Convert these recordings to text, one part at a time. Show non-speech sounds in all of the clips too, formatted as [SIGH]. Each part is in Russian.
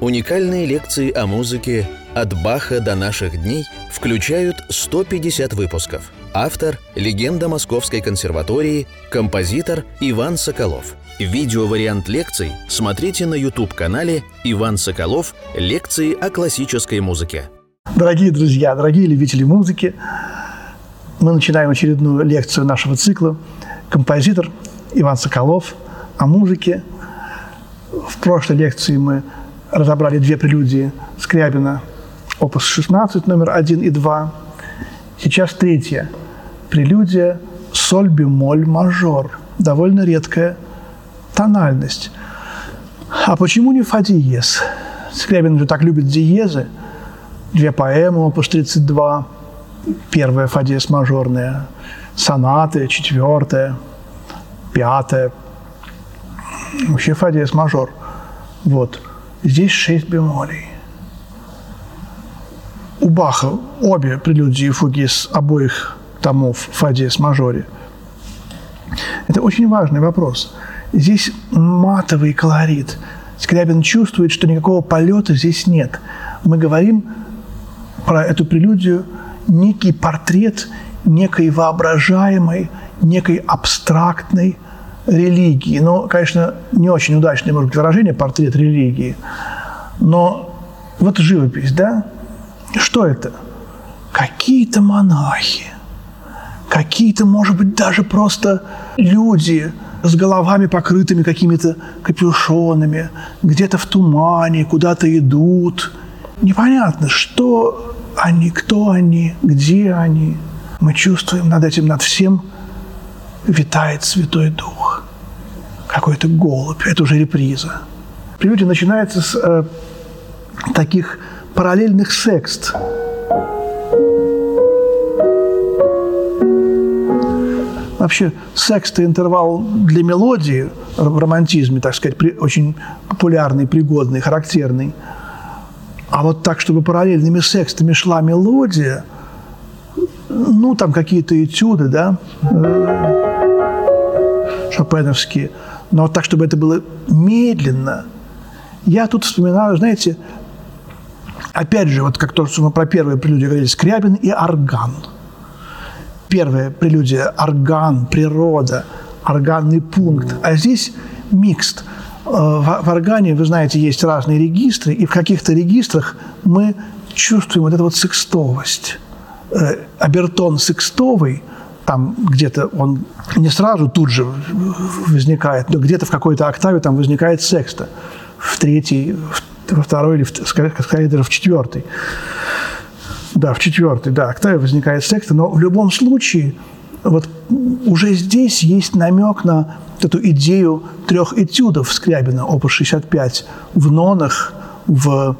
Уникальные лекции о музыке «От Баха до наших дней» включают 150 выпусков. Автор – легенда Московской консерватории, композитор Иван Соколов. Видеовариант лекций смотрите на YouTube-канале «Иван Соколов. Лекции о классической музыке». Дорогие друзья, дорогие любители музыки, мы начинаем очередную лекцию нашего цикла. Композитор Иван Соколов о музыке. В прошлой лекции мы разобрали две прелюдии Скрябина, опус 16, номер 1 и 2. Сейчас третья прелюдия соль бемоль мажор. Довольно редкая тональность. А почему не фа диез? Скрябин же так любит диезы. Две поэмы, опус 32, первая фа диез мажорная, сонаты, четвертая, пятая. Вообще фа диез мажор. Вот. Здесь шесть бемолей. У Баха обе прелюдии и фуги с обоих томов фа диез мажоре. Это очень важный вопрос. Здесь матовый колорит. Скрябин чувствует, что никакого полета здесь нет. Мы говорим про эту прелюдию некий портрет некой воображаемой, некой абстрактной религии. Ну, конечно, не очень удачное, может быть, выражение портрет религии, но вот живопись, да? Что это? Какие-то монахи, какие-то, может быть, даже просто люди с головами покрытыми какими-то капюшонами, где-то в тумане, куда-то идут. Непонятно, что они, кто они, где они. Мы чувствуем над этим, над всем витает Святой Дух. Какой-то голубь. Это уже реприза. Прелюдия начинается с э, таких параллельных секст. Вообще, секст – интервал для мелодии в романтизме, так сказать, при, очень популярный, пригодный, характерный. А вот так, чтобы параллельными секстами шла мелодия, ну, там какие-то этюды, да, шопеновские, но так, чтобы это было медленно. Я тут вспоминаю, знаете, опять же, вот как то, что мы про первые прелюдии говорили, Скрябин и орган. Первая прелюдия – орган, природа, органный пункт. А здесь микст. Э, в, в органе, вы знаете, есть разные регистры, и в каких-то регистрах мы чувствуем вот эту вот секстовость. Э, обертон секстовый – там где-то он не сразу тут же возникает, но где-то в какой-то октаве там возникает секста. В третьей, во второй или, в, скорее, даже в четвертой. Да, в четвертой, да, октаве возникает секста, но в любом случае вот уже здесь есть намек на эту идею трех этюдов Скрябина, опус 65, в нонах, в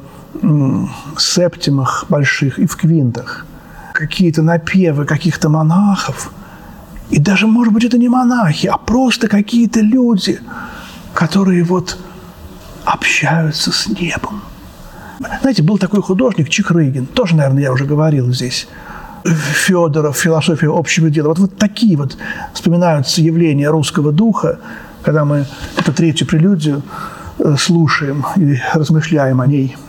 септимах больших и в квинтах. Какие-то напевы каких-то монахов – и даже, может быть, это не монахи, а просто какие-то люди, которые вот общаются с небом. Знаете, был такой художник Чикрыгин, тоже, наверное, я уже говорил здесь, Федоров, философия общего дела. Вот, вот такие вот вспоминаются явления русского духа, когда мы эту третью прелюдию э, слушаем и размышляем о ней –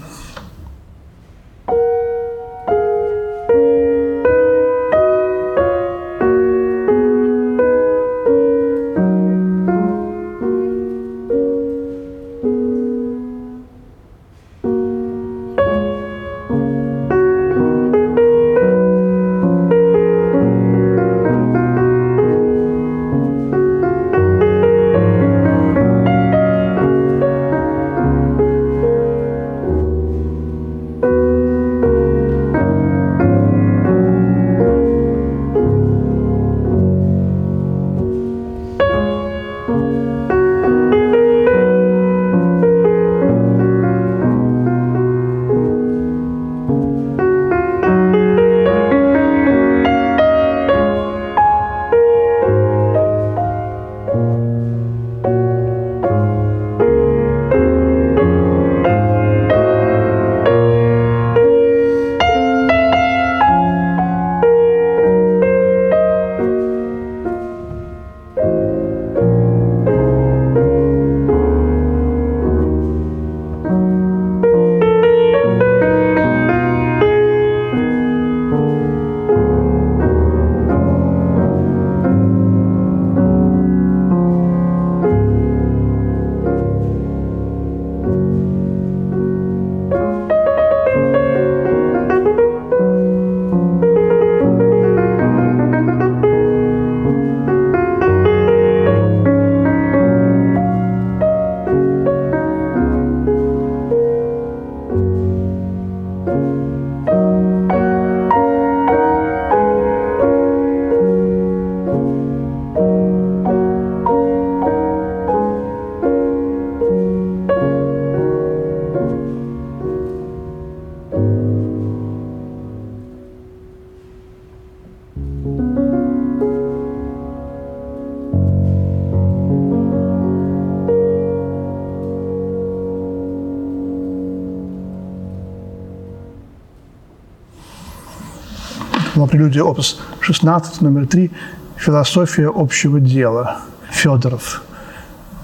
прелюдия опус 16, номер 3, «Философия общего дела». Федоров,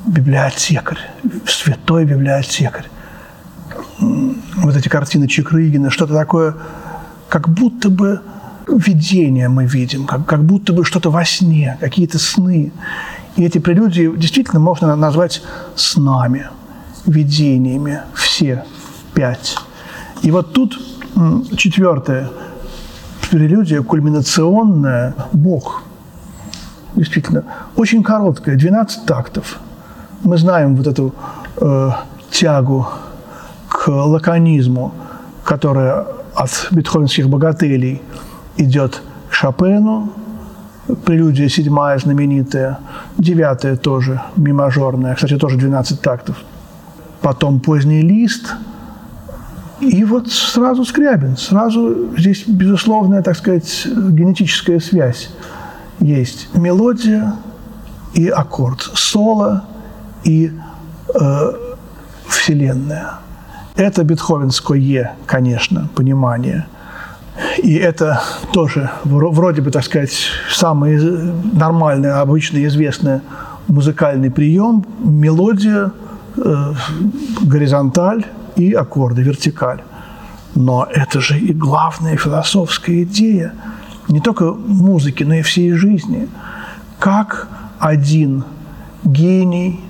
библиотекарь, святой библиотекарь. Вот эти картины Чекрыгина, что-то такое, как будто бы видение мы видим, как, как будто бы что-то во сне, какие-то сны. И эти прелюдии действительно можно назвать снами, видениями, все пять. И вот тут четвертое прелюдия, кульминационная – Бог. Действительно, очень короткая, 12 тактов. Мы знаем вот эту э, тягу к лаконизму, которая от бетховенских богателей идет к Шопену, прелюдия седьмая знаменитая, девятая тоже мимажорная, кстати, тоже 12 тактов. Потом поздний лист, и вот сразу Скрябин, сразу здесь безусловная, так сказать, генетическая связь есть. Мелодия и аккорд, соло и э, вселенная. Это бетховенское, конечно, понимание – и это тоже вроде бы, так сказать, самый нормальный, обычный, известный музыкальный прием, мелодия, э, горизонталь и аккорды, вертикаль. Но это же и главная философская идея не только музыки, но и всей жизни. Как один гений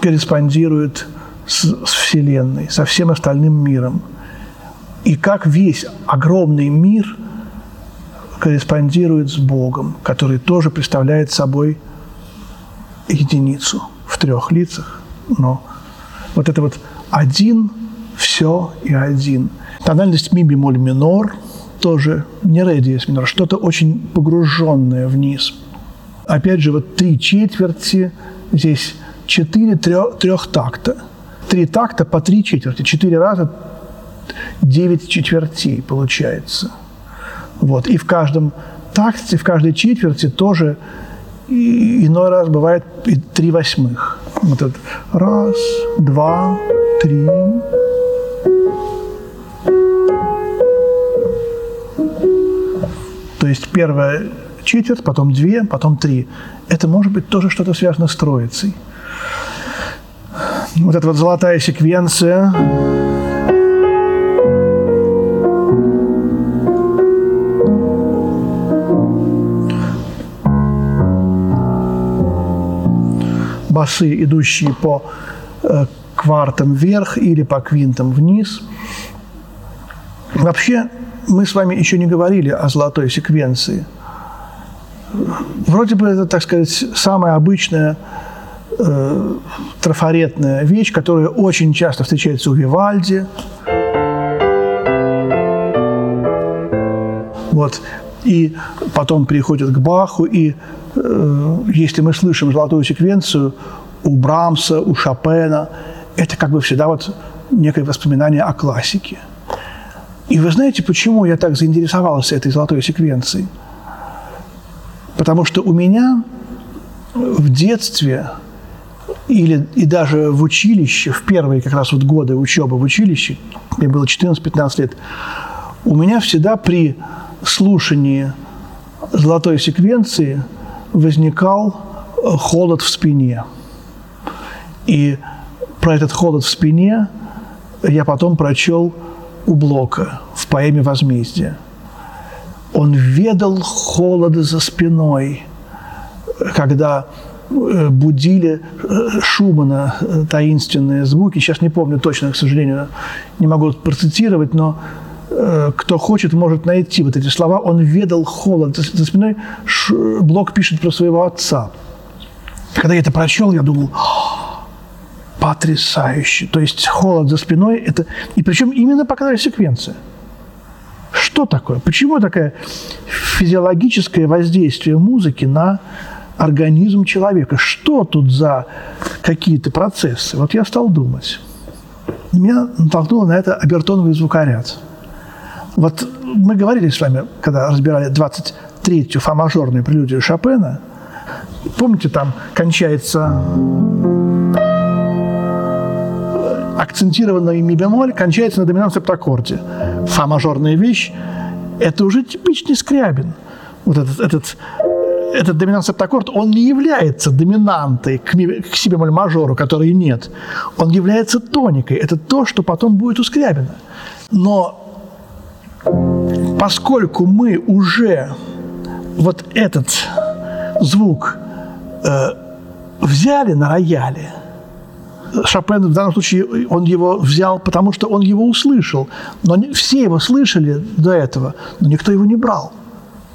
корреспондирует с, с Вселенной, со всем остальным миром – и как весь огромный мир корреспондирует с Богом, который тоже представляет собой единицу в трех лицах. Но вот это вот один, все и один. Тональность ми бемоль минор тоже не ре диез минор, что-то очень погруженное вниз. Опять же, вот три четверти, здесь четыре трех, трех такта. Три такта по три четверти. Четыре раза 9 четвертей получается. Вот. И в каждом такте, в каждой четверти тоже иной раз бывает и три восьмых. Вот это раз, два, три. То есть первая четверть, потом две, потом три. Это может быть тоже что-то связано с троицей. Вот эта вот золотая секвенция басы, идущие по э, квартам вверх или по квинтам вниз. Вообще, мы с вами еще не говорили о золотой секвенции. Вроде бы это, так сказать, самая обычная э, трафаретная вещь, которая очень часто встречается у Вивальди. Вот. И потом приходит к Баху, и Э, если мы слышим золотую секвенцию у Брамса, у Шопена, это как бы всегда вот некое воспоминание о классике. И вы знаете, почему я так заинтересовался этой золотой секвенцией? Потому что у меня в детстве или и даже в училище, в первые как раз вот годы учебы в училище, мне было 14-15 лет, у меня всегда при слушании золотой секвенции – возникал э, холод в спине. И про этот холод в спине я потом прочел у Блока в поэме «Возмездие». Он ведал холода за спиной, когда э, будили э, Шумана таинственные звуки. Сейчас не помню точно, к сожалению, не могу процитировать, но Э, кто хочет, может найти вот эти слова. Он ведал холод. За спиной Блок пишет про своего отца. Когда я это прочел, я думал, потрясающе. То есть холод за спиной – это… И причем именно показали секвенция. Что такое? Почему такое физиологическое воздействие музыки на организм человека? Что тут за какие-то процессы? Вот я стал думать. Меня натолкнуло на это обертоновый звукоряд – вот мы говорили с вами, когда разбирали 23-ю фа-мажорную прелюдию Шопена, помните, там кончается акцентированный ми бемоль кончается на доминант септаккорде. Фа-мажорная вещь, это уже типичный Скрябин. Вот этот, этот, этот доминант септаккорд, он не является доминантой к, к себе мажору, которой нет. Он является тоникой. Это то, что потом будет у Скрябина. Но поскольку мы уже вот этот звук э, взяли на рояле, Шопен в данном случае он его взял, потому что он его услышал. Но все его слышали до этого, но никто его не брал.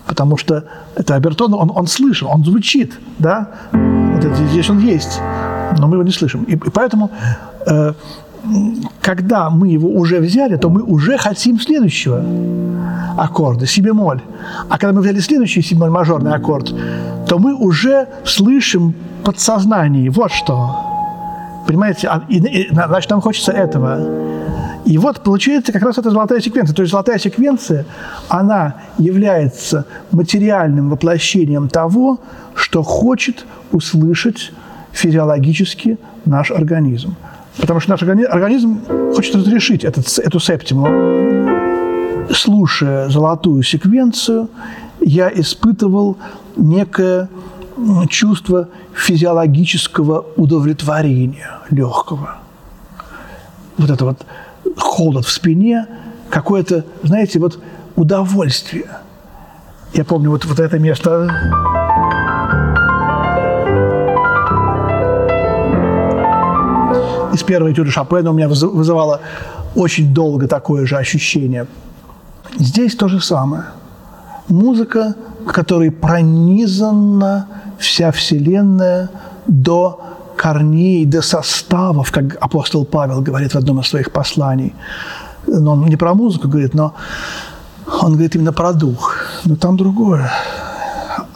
Потому что это Абертон, он, он слышал, он звучит, да? Вот это, здесь он есть, но мы его не слышим. И, и поэтому, э, когда мы его уже взяли, то мы уже хотим следующего аккорда, си бемоль. А когда мы взяли следующий си бемоль мажорный аккорд, то мы уже слышим подсознание вот что. Понимаете? А, и, и, значит, нам хочется этого. И вот получается как раз эта золотая секвенция. То есть золотая секвенция, она является материальным воплощением того, что хочет услышать физиологически наш организм. Потому что наш организм хочет разрешить этот, эту септиму. Слушая золотую секвенцию, я испытывал некое чувство физиологического удовлетворения легкого. Вот это вот холод в спине, какое-то, знаете, вот удовольствие. Я помню вот, вот это место. Из первой этюда Шопена у меня вызывало очень долго такое же ощущение. Здесь то же самое. Музыка, которой пронизана вся Вселенная до корней, до составов, как апостол Павел говорит в одном из своих посланий. Но он не про музыку говорит, но он говорит именно про дух. Но там другое.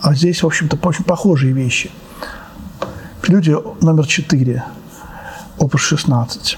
А здесь, в общем-то, очень похожие вещи. Прелюдия номер четыре, опус 16.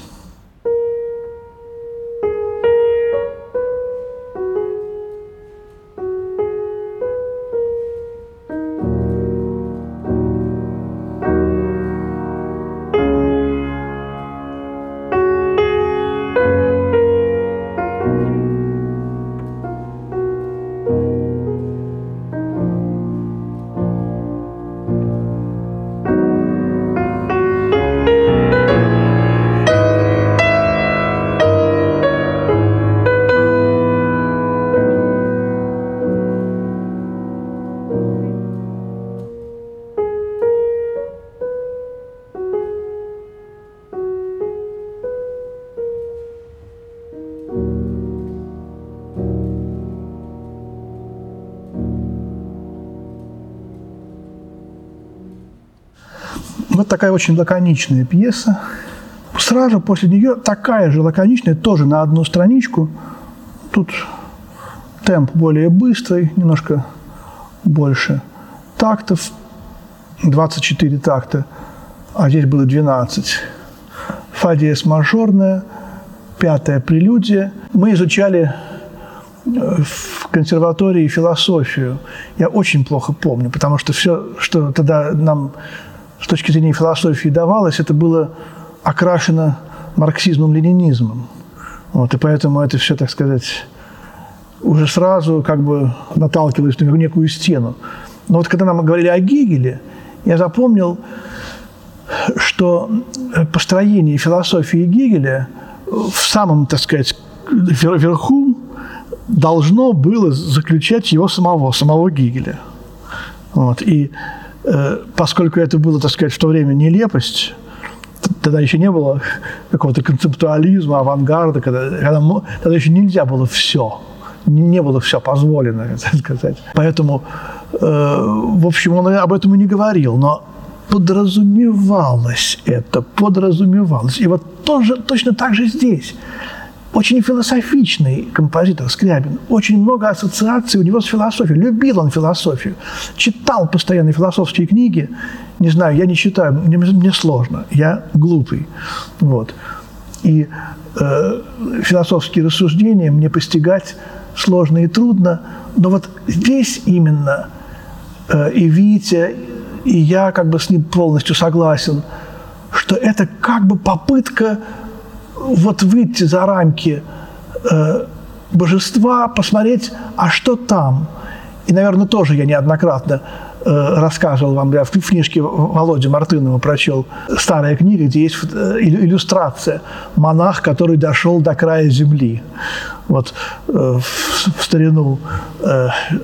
Такая очень лаконичная пьеса. Сразу после нее такая же лаконичная, тоже на одну страничку. Тут темп более быстрый, немножко больше тактов, 24 такта, а здесь было 12. Фа диез мажорная, пятая прелюдия. Мы изучали э, в консерватории философию. Я очень плохо помню, потому что все, что тогда нам с точки зрения философии давалось, это было окрашено марксизмом, ленинизмом. Вот, и поэтому это все, так сказать, уже сразу как бы наталкивалось на некую стену. Но вот когда нам говорили о Гегеле, я запомнил, что построение философии Гегеля в самом, так сказать, верху должно было заключать его самого, самого Гегеля. Вот. И поскольку это было, так сказать, в то время нелепость, тогда еще не было какого-то концептуализма, авангарда, когда, когда, тогда еще нельзя было все, не было все позволено, [LAUGHS] так сказать. Поэтому, э, в общем, он об этом и не говорил, но подразумевалось это, подразумевалось. И вот тоже, точно так же здесь очень философичный композитор Скрябин. Очень много ассоциаций у него с философией. Любил он философию. Читал постоянно философские книги. Не знаю, я не читаю, мне, мне сложно. Я глупый. Вот. И э, философские рассуждения мне постигать сложно и трудно. Но вот здесь именно э, и Витя, и я как бы с ним полностью согласен, что это как бы попытка вот выйти за рамки э, божества, посмотреть, а что там. И, наверное, тоже я неоднократно Э, рассказывал вам, я в книжке Володи Мартынова прочел старая книга, где есть э, иллюстрация монах, который дошел до края земли. Вот э, в старину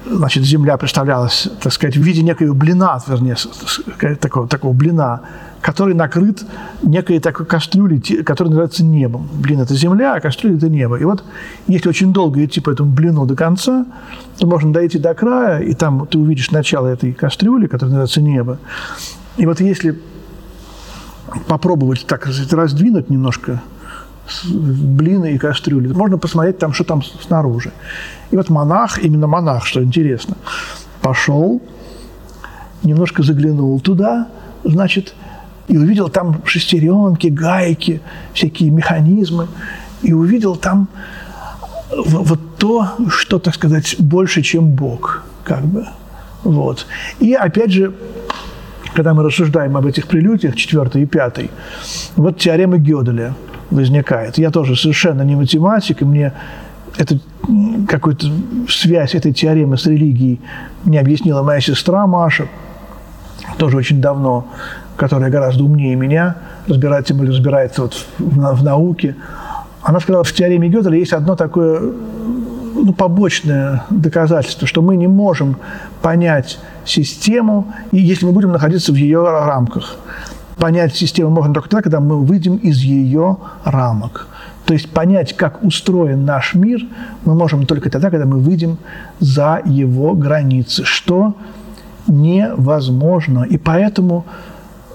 значит, земля представлялась, так сказать, в виде некого блина, вернее, такого, такого блина, который накрыт некой такой кастрюлей, которая называется небом. Блин – это земля, а кастрюля – это небо. И вот если очень долго идти по этому блину до конца, то можно дойти до края, и там ты увидишь начало этой кастрюли, которая называется небо. И вот если попробовать так раздвинуть немножко блины и кастрюли, можно посмотреть там, что там снаружи. И вот монах, именно монах, что интересно, пошел, немножко заглянул туда, значит, и увидел там шестеренки, гайки, всякие механизмы, и увидел там вот то, что, так сказать, больше, чем Бог, как бы. Вот. И опять же, когда мы рассуждаем об этих прелюдиях, четвертый и пятый, вот теорема Гёделя возникает. Я тоже совершенно не математик, и мне это какую-то связь этой теоремы с религией мне объяснила моя сестра Маша, тоже очень давно которая гораздо умнее меня, разбирается, тем более разбирается вот в, в науке, она сказала, в теореме Гёделя есть одно такое ну, побочное доказательство, что мы не можем понять систему, если мы будем находиться в ее рамках. Понять систему можно только тогда, когда мы выйдем из ее рамок. То есть понять, как устроен наш мир, мы можем только тогда, когда мы выйдем за его границы, что невозможно. И поэтому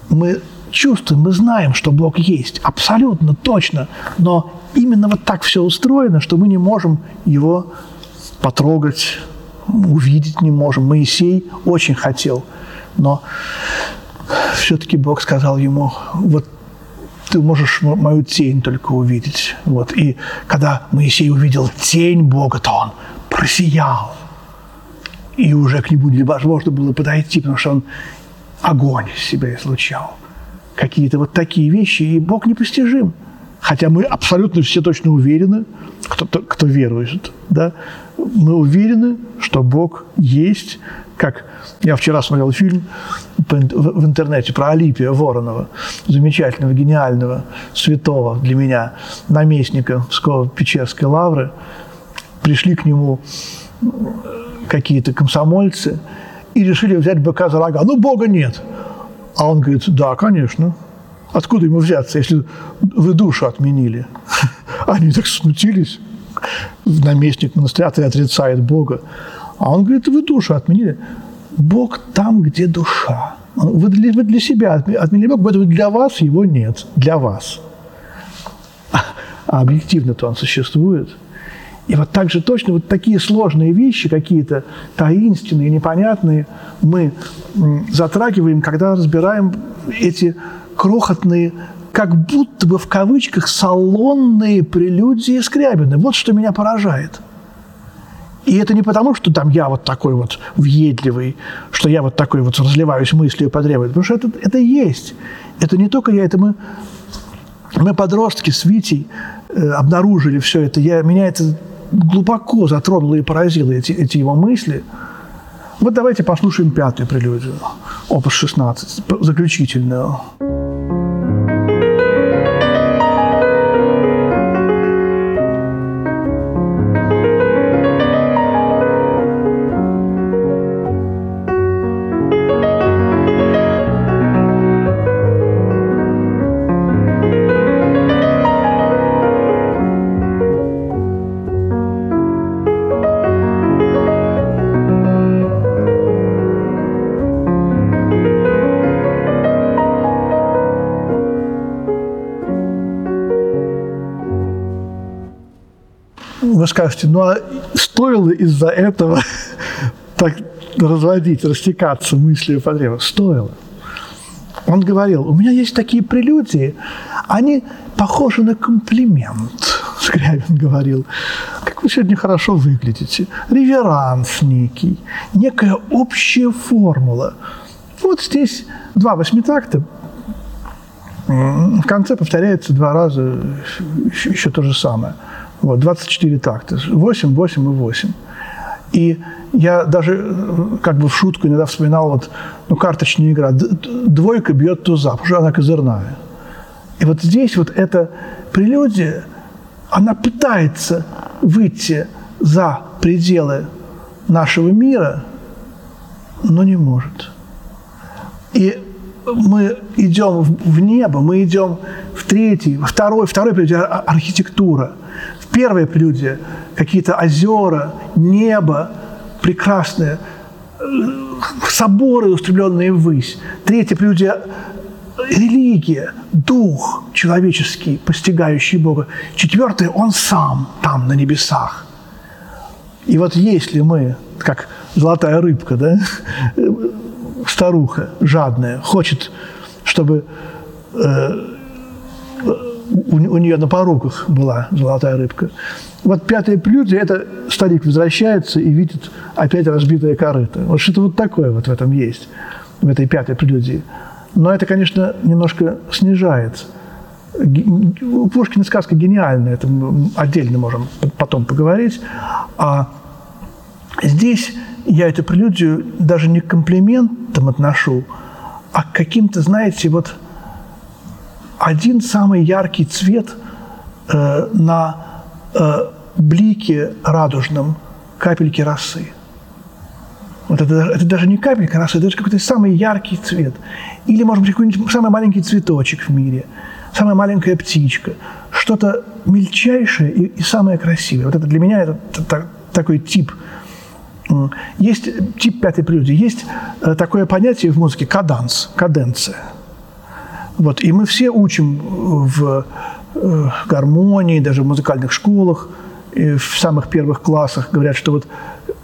мы чувствуем, мы знаем, что Бог есть, абсолютно точно, но именно вот так все устроено, что мы не можем его потрогать, увидеть не можем. Моисей очень хотел, но все-таки Бог сказал ему, вот ты можешь мою тень только увидеть. Вот. И когда Моисей увидел тень Бога, то он просиял. И уже к нему невозможно было подойти, потому что он огонь из себя излучал. Какие-то вот такие вещи, и Бог непостижим. Хотя мы абсолютно все точно уверены, кто, кто верует, да, мы уверены, что Бог есть, как я вчера смотрел фильм в интернете про Алипия Воронова, замечательного, гениального, святого для меня наместника Псково-Печерской лавры. Пришли к нему какие-то комсомольцы – и решили взять быка за рога. Ну, Бога нет. А он говорит, да, конечно. Откуда ему взяться, если вы душу отменили? [LAUGHS] Они так смутились. Наместник монастыря отрицает Бога. А он говорит, вы душу отменили. Бог там, где душа. Вы для, вы для себя отменили Бога, поэтому для вас его нет. Для вас. А объективно-то он существует – и вот так же точно вот такие сложные вещи, какие-то таинственные, непонятные, мы затрагиваем, когда разбираем эти крохотные, как будто бы в кавычках, салонные прелюдии Скрябина. Вот что меня поражает. И это не потому, что там я вот такой вот въедливый, что я вот такой вот разливаюсь мыслью по древу, потому что это, это есть. Это не только я, это мы, мы подростки с Витей э, обнаружили все это. Я, меня это глубоко затронуло и поразило эти, эти его мысли. Вот давайте послушаем пятую прелюдию, опус 16, заключительную. Вы скажете, ну а стоило из-за этого [LAUGHS] так разводить, растекаться мыслью по древу? Стоило. Он говорил, у меня есть такие прелюдии, они похожи на комплимент, Скрябин говорил. Как вы сегодня хорошо выглядите. Реверанс некий, некая общая формула. Вот здесь два восьмитакта, в конце повторяется два раза еще то же самое – Вот, 24 такта. 8, 8 и 8. И я даже э, как бы в шутку иногда вспоминал вот, ну, карточная игра. Двойка бьет туза, потому что она козырная. И вот здесь вот эта прелюдия, она пытается выйти за пределы нашего мира, но не может. И мы идем в небо, мы идем в третий, второй, второй прелюдия – архитектура. В первой прелюдии какие-то озера, небо прекрасное, э, соборы, устремленные ввысь. Третья прелюдия – религия, дух человеческий, постигающий Бога. Четвертое – он сам там, на небесах. И вот если мы, как золотая рыбка, да, старуха жадная, хочет, чтобы э, у, у нее на поруках была золотая рыбка. Вот пятая прелюдия – это старик возвращается и видит опять разбитое корыто. Вот что-то вот такое вот в этом есть, в этой пятой прелюдии. Но это, конечно, немножко снижает. У Пушкина сказка гениальная, это мы отдельно можем потом поговорить. А здесь я эту прелюдию даже не к комплиментам отношу, а к каким-то, знаете, вот один самый яркий цвет э, на э, блике радужном капельки росы. Вот это, это даже не капелька росы, это какой-то самый яркий цвет. Или, может быть, какой-нибудь самый маленький цветочек в мире, самая маленькая птичка. Что-то мельчайшее и, и самое красивое. Вот это для меня это, это такой тип – есть тип пятой прелюдии. Есть э, такое понятие в музыке каданс, каденция. Вот, и мы все учим в э, гармонии, даже в музыкальных школах, в самых первых классах говорят, что вот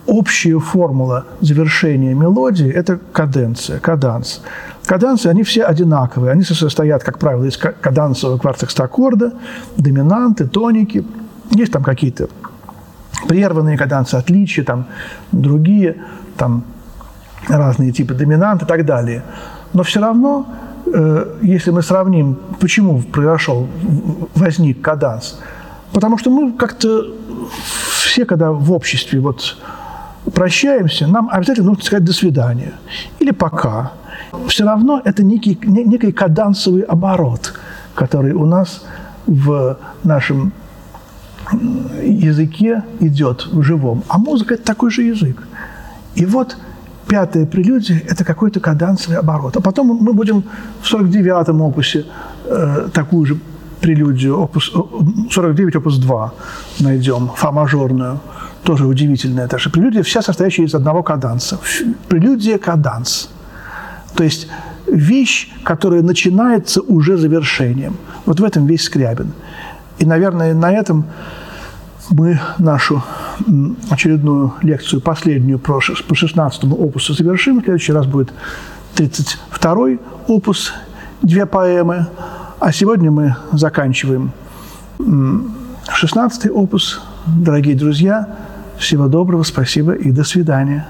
общая формула завершения мелодии – это каденция, каданс. Кадансы, они все одинаковые. Они состоят, как правило, из кадансового квартекстаккорда, доминанты, тоники. Есть там какие-то прерванные кадансы, отличия, там, другие, там, разные типы доминант и так далее. Но все равно, если мы сравним, почему произошел, возник каданс, потому что мы как-то все, когда в обществе вот прощаемся, нам обязательно нужно сказать «до свидания» или «пока». Все равно это некий, некий кадансовый оборот, который у нас в нашем языке идет в живом, а музыка – это такой же язык. И вот пятая прелюдия – это какой-то кадансовый оборот. А потом мы будем в 49-м опусе э, такую же прелюдию, опус, 49 опус 2 найдем, фа мажорную, тоже удивительная та же прелюдия, вся состоящая из одного каданса. Прелюдия – каданс. То есть вещь, которая начинается уже завершением. Вот в этом весь Скрябин. И, наверное, на этом мы нашу очередную лекцию, последнюю по 16 опусу завершим. В следующий раз будет 32 опус, две поэмы. А сегодня мы заканчиваем 16 опус. Дорогие друзья, всего доброго, спасибо и до свидания.